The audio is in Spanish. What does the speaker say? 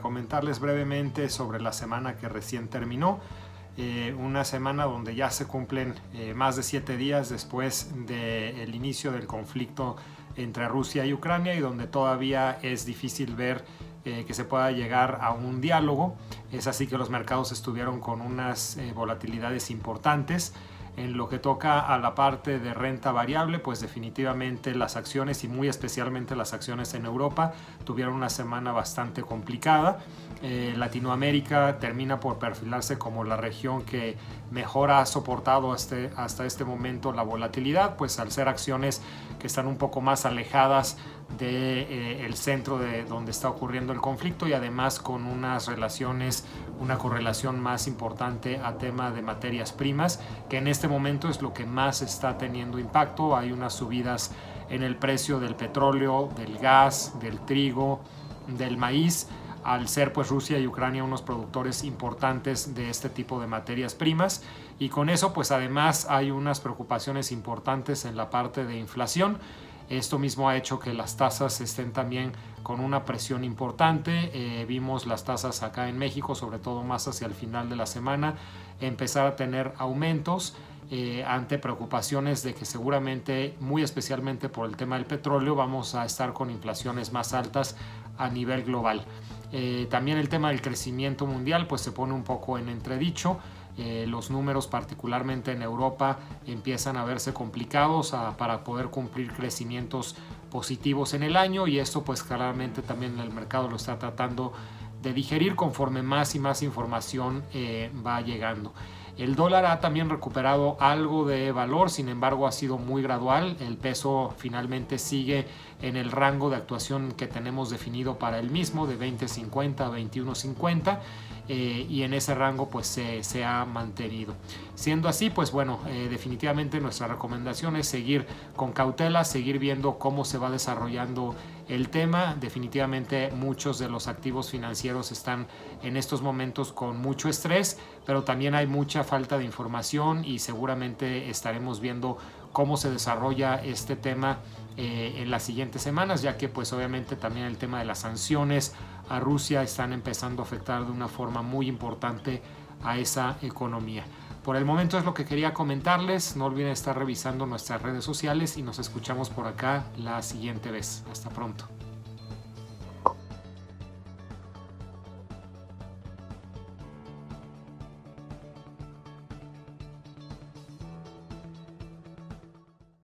comentarles brevemente sobre la semana que recién terminó. Eh, una semana donde ya se cumplen eh, más de siete días después del inicio del conflicto entre Rusia y Ucrania y donde todavía es difícil ver eh, que se pueda llegar a un diálogo. Es así que los mercados estuvieron con unas volatilidades importantes. En lo que toca a la parte de renta variable, pues definitivamente las acciones y muy especialmente las acciones en Europa tuvieron una semana bastante complicada. Eh, Latinoamérica termina por perfilarse como la región que mejor ha soportado este, hasta este momento la volatilidad, pues al ser acciones que están un poco más alejadas del de, eh, centro de donde está ocurriendo el conflicto y además con unas relaciones, una correlación más importante a tema de materias primas, que en este momento es lo que más está teniendo impacto. Hay unas subidas en el precio del petróleo, del gas, del trigo, del maíz al ser pues Rusia y Ucrania unos productores importantes de este tipo de materias primas y con eso pues además hay unas preocupaciones importantes en la parte de inflación. Esto mismo ha hecho que las tasas estén también con una presión importante. Eh, vimos las tasas acá en México, sobre todo más hacia el final de la semana, empezar a tener aumentos. Eh, ante preocupaciones de que seguramente, muy especialmente por el tema del petróleo, vamos a estar con inflaciones más altas a nivel global. Eh, también el tema del crecimiento mundial pues se pone un poco en entredicho. Eh, los números particularmente en Europa empiezan a verse complicados para poder cumplir crecimientos positivos en el año y esto pues claramente también el mercado lo está tratando de digerir conforme más y más información eh, va llegando. El dólar ha también recuperado algo de valor, sin embargo ha sido muy gradual. El peso finalmente sigue en el rango de actuación que tenemos definido para el mismo, de 20.50 a 21.50. Eh, y en ese rango pues se, ha mantenido. Siendo así, pues bueno, eh, definitivamente nuestra recomendación es seguir con cautela, seguir viendo cómo se va desarrollando el tema. Definitivamente muchos de los activos financieros están en estos momentos con mucho estrés, pero también hay mucha falta de información y seguramente estaremos viendo cómo se desarrolla este tema eh, en las siguientes semanas, ya que pues obviamente también el tema de las sanciones a Rusia están empezando a afectar de una forma muy importante a esa economía. Por el momento es lo que quería comentarles. No olviden estar revisando nuestras redes sociales y nos escuchamos por acá la siguiente vez. Hasta pronto.